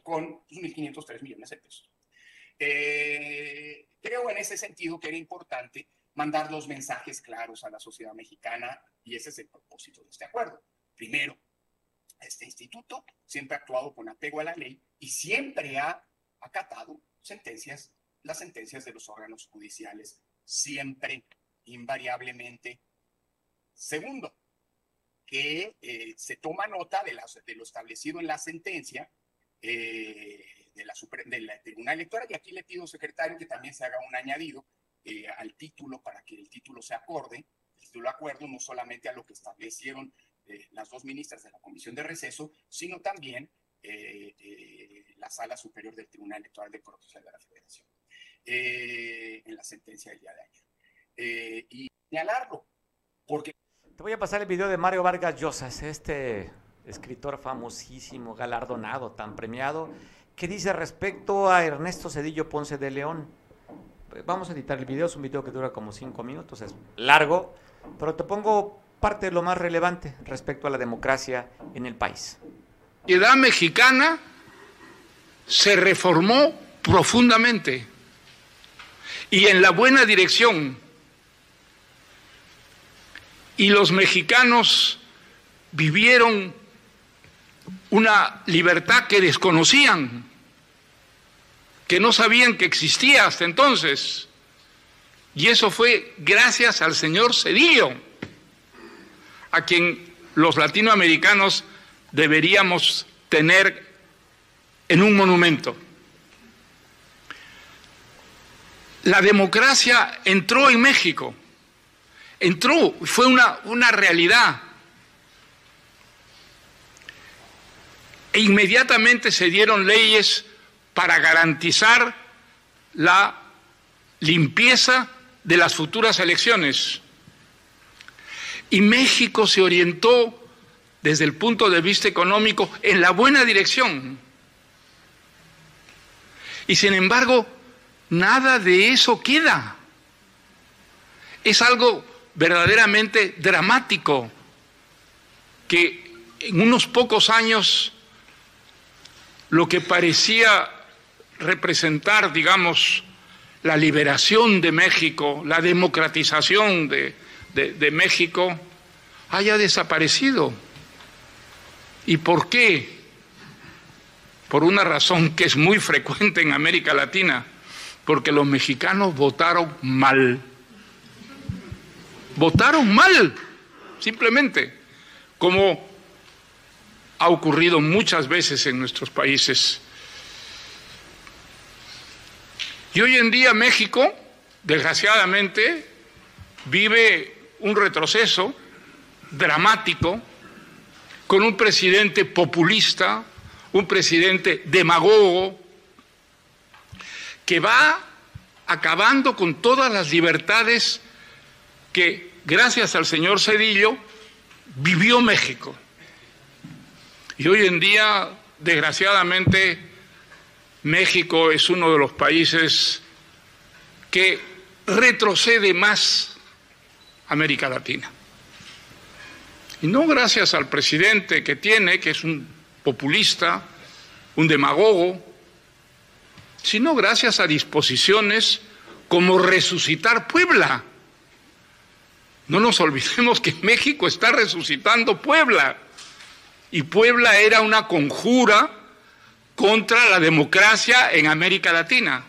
con 1.503 millones de pesos. Eh, creo en ese sentido que era importante mandar los mensajes claros a la sociedad mexicana y ese es el propósito de este acuerdo. Primero, este instituto siempre ha actuado con apego a la ley y siempre ha acatado sentencias, las sentencias de los órganos judiciales, siempre, invariablemente. Segundo, que eh, se toma nota de, lo establecido en la sentencia eh, de la del Tribunal Electoral, y aquí le pido, secretario, que también se haga un añadido eh, al título para que el título se acorde, el título acuerdo, no solamente a lo que establecieron las dos ministras de la Comisión de Receso, sino también eh, eh, la Sala Superior del Tribunal Electoral de Corrupción de la Federación eh, en la sentencia del día de ayer. y señalarlo, porque...
Te voy a pasar el video de Mario Vargas Llosa, este escritor famosísimo, galardonado, tan premiado, que dice respecto a Ernesto Cedillo Ponce de León. Vamos a editar el video, es un video que dura como cinco minutos, es largo, pero te pongo parte de lo más relevante respecto a la democracia en el país
sociedad mexicana se reformó profundamente y en la buena dirección. Y los mexicanos vivieron una libertad que desconocían, que no sabían que existía hasta entonces. Y eso fue gracias al señor Cedillo, a quien los latinoamericanos deberíamos tener en un monumento. La democracia entró en México, entró, fue una, una realidad. E inmediatamente se dieron leyes para garantizar la limpieza de las futuras elecciones. Y México se orientó desde el punto de vista económico en la buena dirección. Y sin embargo, nada de eso queda. Es algo verdaderamente dramático que en unos pocos años lo que parecía representar, digamos, la liberación de México, la democratización de, México, haya desaparecido. ¿Y por qué? Por una razón que es muy frecuente en América Latina, porque los mexicanos votaron mal. Votaron mal, simplemente, como ha ocurrido muchas veces en nuestros países. Y hoy en día México, desgraciadamente, vive un retroceso dramático con un presidente populista, un presidente demagogo, que va acabando con todas las libertades que, gracias al señor Cedillo, vivió México. Y hoy en día, desgraciadamente, México es uno de los países que retrocede más América Latina. Y no gracias al presidente que tiene, que es un populista, un demagogo, sino gracias a disposiciones como resucitar Puebla. No nos olvidemos que México está resucitando Puebla. Y Puebla era una conjura contra la democracia en América Latina.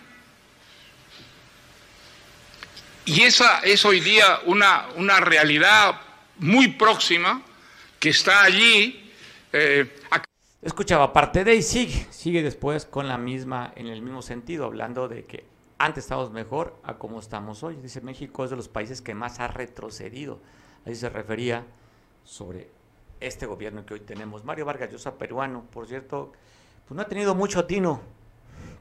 Y esa es hoy día una, una realidad muy próxima que está allí.
Eh, Escuchaba parte de y sigue, sigue después con la misma, en el mismo sentido, hablando de que antes estábamos mejor a como estamos hoy. Dice México es de los países que más ha retrocedido. Ahí se refería sobre este gobierno que hoy tenemos. Mario Vargas Llosa, peruano, por cierto, pues no ha tenido mucho tino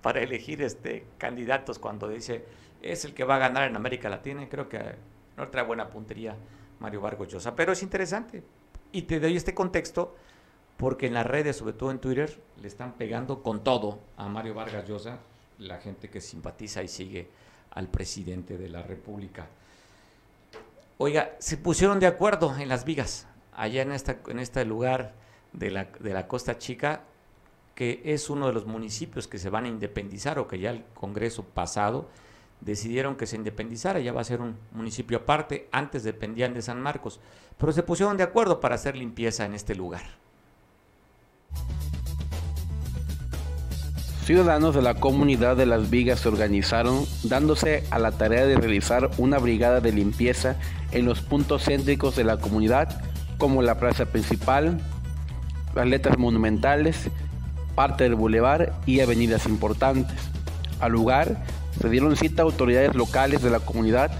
para elegir este candidatos cuando dice es el que va a ganar en América Latina. Creo que no trae buena puntería Mario Vargas Llosa, pero es interesante. Y te doy este contexto porque en las redes, sobre todo en Twitter, le están pegando con todo a Mario Vargas Llosa, la gente que simpatiza y sigue al presidente de la República. Oiga, se pusieron de acuerdo en las vigas, allá en, esta, en este lugar de la, de la Costa Chica, que es uno de los municipios que se van a independizar o que ya el Congreso pasado decidieron que se independizara, ya va a ser un municipio aparte, antes dependían de San Marcos, pero se pusieron de acuerdo para hacer limpieza en este lugar.
Ciudadanos de la comunidad de Las Vigas se organizaron dándose a la tarea de realizar una brigada de limpieza en los puntos céntricos de la comunidad como la plaza principal, las letras monumentales, parte del bulevar y avenidas importantes. Al lugar se dieron cita a autoridades locales de la comunidad,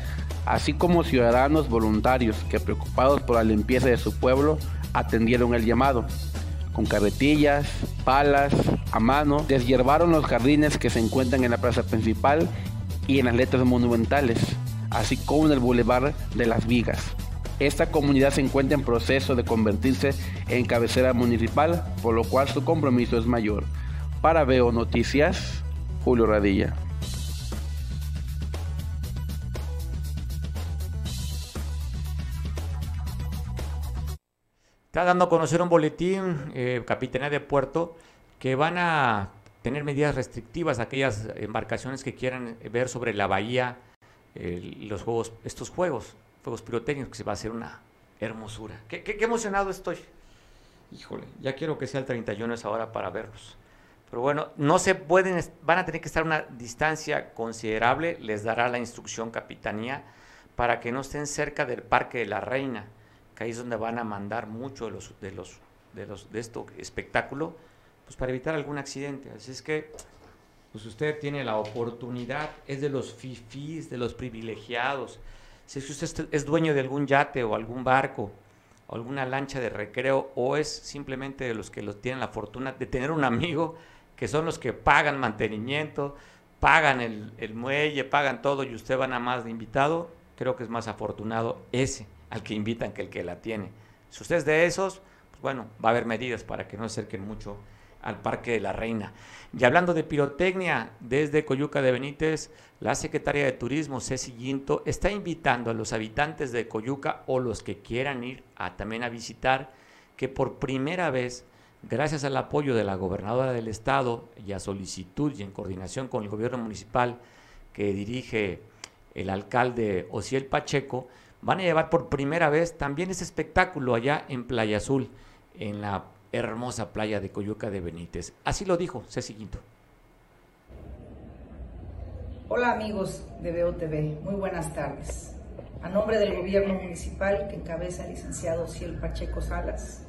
así como ciudadanos voluntarios que preocupados por la limpieza de su pueblo atendieron el llamado con carretillas, palas, a mano, deshiervaron los jardines que se encuentran en la plaza principal y en las letras monumentales, así como en el bulevar de las Vigas. Esta comunidad se encuentra en proceso de convertirse en cabecera municipal, por lo cual su compromiso es mayor. Para Veo Noticias, Julio Radilla.
Está dando a conocer un boletín, eh, Capitanía de Puerto, que van a tener medidas restrictivas a aquellas embarcaciones que quieran ver sobre la bahía los juegos, estos juegos, juegos pirotécnicos, que se va a hacer una hermosura. Qué, qué, emocionado estoy. Híjole, ya quiero que sea el 31 esa hora para verlos. Pero bueno, no se pueden, van a tener que estar a una distancia considerable, les dará la instrucción Capitanía, para que no estén cerca del Parque de la Reina ahí es donde van a mandar mucho de los de los de los de esto espectáculo, pues para evitar algún accidente. Así es que pues usted tiene la oportunidad, es de los fifís, de los privilegiados. Si usted es dueño de algún yate o algún barco o alguna lancha de recreo o es simplemente de los que los tienen la fortuna de tener un amigo que son los que pagan mantenimiento, pagan el, el muelle, pagan todo y usted va nada más de invitado, creo que es más afortunado ese al que invitan que el que la tiene. Si usted es de esos, pues bueno, va a haber medidas para que no se acerquen mucho al Parque de la Reina. Y hablando de pirotecnia, desde Coyuca de Benítez, la secretaria de Turismo, Ceci Guinto, está invitando a los habitantes de Coyuca o los que quieran ir a, también a visitar, que por primera vez, gracias al apoyo de la gobernadora del estado y a solicitud y en coordinación con el gobierno municipal que dirige el alcalde Ociel Pacheco, van a llevar por primera vez también ese espectáculo allá en Playa Azul, en la hermosa playa de Coyuca de Benítez. Así lo dijo Ceci Quinto.
Hola amigos de BOTV, muy buenas tardes. A nombre del gobierno municipal que encabeza el licenciado Ciel Pacheco Salas,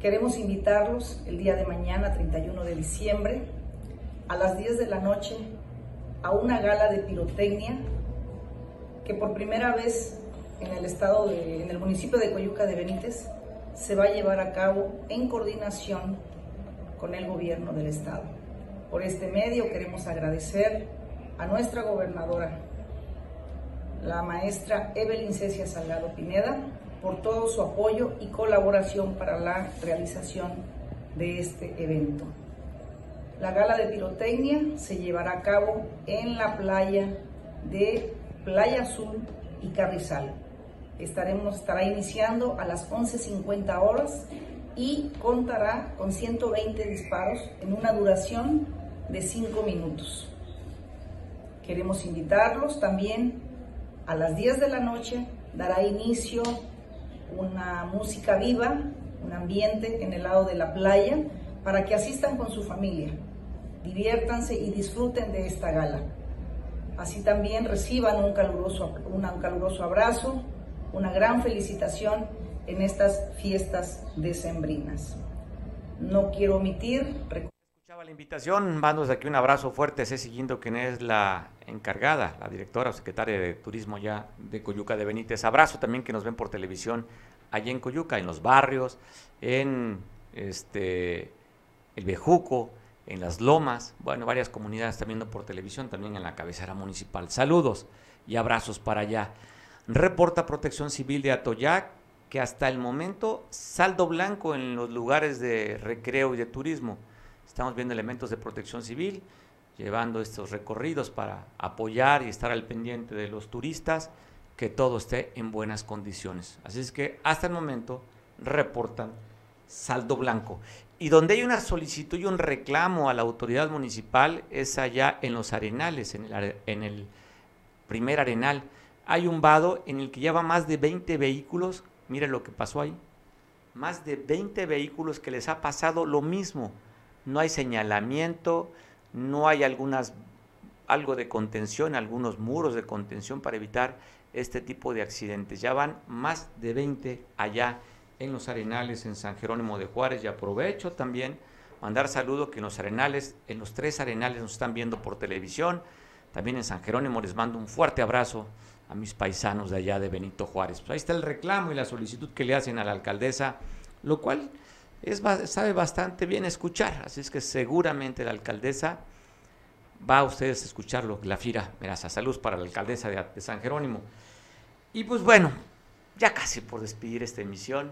queremos invitarlos el día de mañana, 31 de diciembre, a las 10 de la noche, a una gala de pirotecnia que por primera vez en el estado en el municipio de Coyuca de Benítez se va a llevar a cabo en coordinación con el gobierno del estado. Por este medio queremos agradecer a nuestra gobernadora, la maestra Evelyn Cecia Salgado Pineda, por todo su apoyo y colaboración para la realización de este evento. La gala de pirotecnia se llevará a cabo en la playa de Playa Azul y Carrizal. Estaremos, estará iniciando a las 11.50 horas y contará con 120 disparos en una duración de 5 minutos. Queremos invitarlos también a las 10 de la noche, dará inicio una música viva, un ambiente en el lado de la playa, para que asistan con su familia, diviértanse y disfruten de esta gala. Así también reciban un caluroso, un caluroso abrazo, una gran felicitación en estas fiestas decembrinas. No quiero omitir...
Escuchaba la invitación, mando aquí un abrazo fuerte, sé siguiendo quien es la encargada, la directora o secretaria de Turismo ya de Coyuca de Benítez. Abrazo también que nos ven por televisión allá en Coyuca, en los barrios, en este, el Bejuco, en las Lomas, bueno, varias comunidades están viendo por televisión, también en la cabecera municipal. Saludos y abrazos para allá. Reporta Protección Civil de Atoyac que hasta el momento saldo blanco en los lugares de recreo y de turismo. Estamos viendo elementos de protección civil llevando estos recorridos para apoyar y estar al pendiente de los turistas, que todo esté en buenas condiciones. Así es que hasta el momento reportan saldo blanco. Y donde hay una solicitud y un reclamo a la autoridad municipal es allá en los arenales, en el, en el primer arenal. Hay un vado en el que lleva más de 20 vehículos. Mire lo que pasó ahí. Más de 20 vehículos que les ha pasado lo mismo. No hay señalamiento, no hay algunas algo de contención, algunos muros de contención para evitar este tipo de accidentes. Ya van más de 20 allá en los Arenales, en San Jerónimo de Juárez. Y aprovecho también mandar saludo que en los Arenales, en los tres Arenales nos están viendo por televisión. También en San Jerónimo les mando un fuerte abrazo a mis paisanos de allá de Benito Juárez. Pues ahí está el reclamo y la solicitud que le hacen a la alcaldesa, lo cual es, sabe bastante bien escuchar. Así es que seguramente la alcaldesa va a ustedes a escucharlo, la FIRA Meraza. Salud para la alcaldesa de, de San Jerónimo. Y pues bueno, ya casi por despedir esta emisión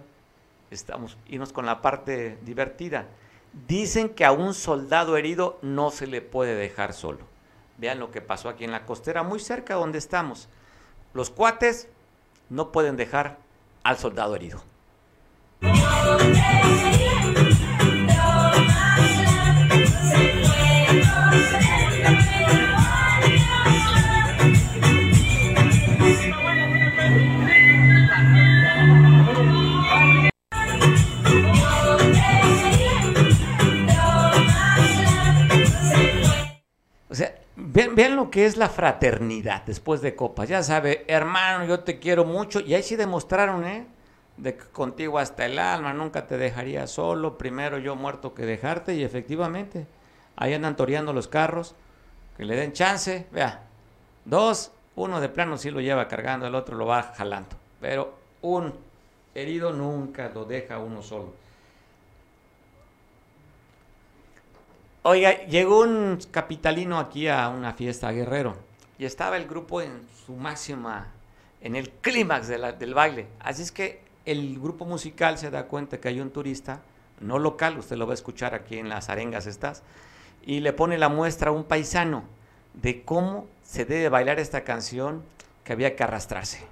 estamos irnos con la parte divertida. Dicen que a un soldado herido no se le puede dejar solo. Vean lo que pasó aquí en la costera, muy cerca donde estamos. Los cuates no pueden dejar al soldado herido. Vean, lo que es la fraternidad después de copas. Ya sabe, hermano, yo te quiero mucho. Y ahí sí demostraron, ¿eh? De que contigo hasta el alma, nunca te dejaría solo. Primero yo muerto que dejarte. Y efectivamente, ahí andan toreando los carros. Que le den chance. Vea, dos, uno de plano sí lo lleva cargando, el otro lo va jalando. Pero un herido nunca lo deja uno solo. Oiga, llegó un capitalino aquí a una fiesta guerrero y estaba el grupo en su máxima, en el clímax del baile. Así es que el grupo musical se da cuenta que hay un turista, no local, usted lo va a escuchar aquí en las arengas estas, y le pone la muestra a un paisano de cómo se debe bailar esta canción que había que arrastrarse.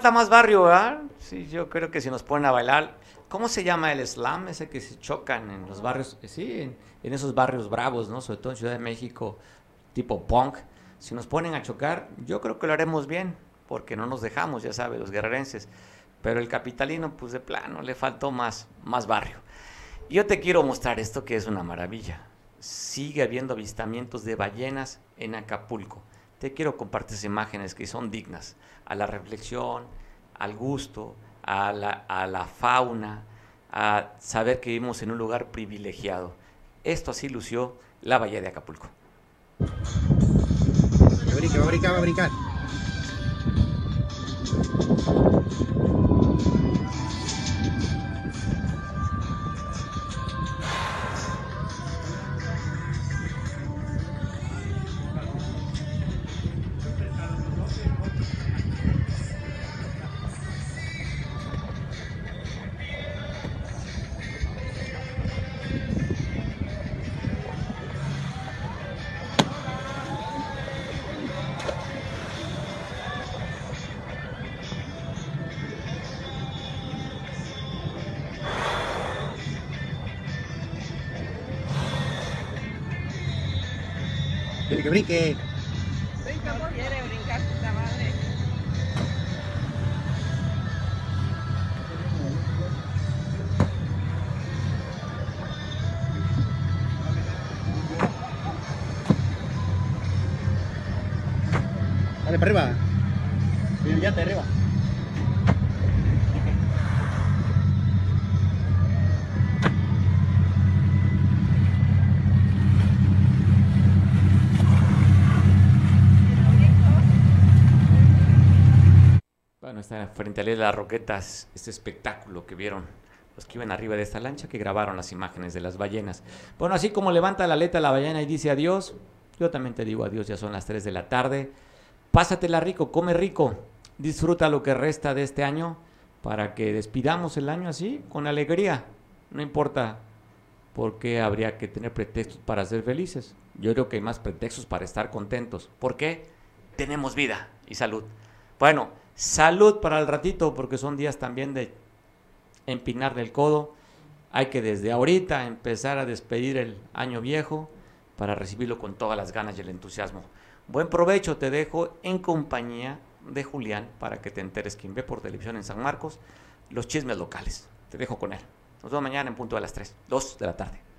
Falta más barrio, ¿verdad? Sí, yo creo que si nos ponen a bailar, ¿cómo se llama el slam? Ese que se chocan en los barrios, sí, en, esos barrios bravos, ¿no? Sobre todo en Ciudad de México, tipo punk. Si nos ponen a chocar, yo creo que lo haremos bien, porque no nos dejamos, ya sabe, los guerrerenses. Pero el capitalino, pues de plano, le faltó más, más barrio. Yo te quiero mostrar esto que es una maravilla. Sigue habiendo avistamientos de ballenas en Acapulco te quiero compartir esas imágenes que son dignas a la reflexión, al gusto, a la, a la fauna, a saber que vivimos en un lugar privilegiado. Esto así lució la bahía de Acapulco. Va a brincar, va a brincar.
Quiere que brinque.
Las Roquetas, este espectáculo que vieron los que iban arriba de esta lancha que grabaron las imágenes de las ballenas. Bueno, así como levanta la aleta la ballena y dice adiós, yo también te digo adiós, ya son las 3 de la tarde. Pásatela rico, come rico, disfruta lo que resta de este año para que despidamos el año así, con alegría. No importa por qué habría que tener pretextos para ser felices. Yo creo que hay más pretextos para estar contentos. ¿Por qué? Tenemos vida y salud. Bueno, salud para el ratito, porque son días también de empinar del codo. Hay que desde ahorita empezar a despedir el año viejo para recibirlo con todas las ganas y el entusiasmo. Buen provecho, te dejo en compañía de Julián para que te enteres quien ve por televisión en San Marcos los chismes locales. Te dejo con él. Nos vemos mañana en punto de las 3, 2 de la tarde.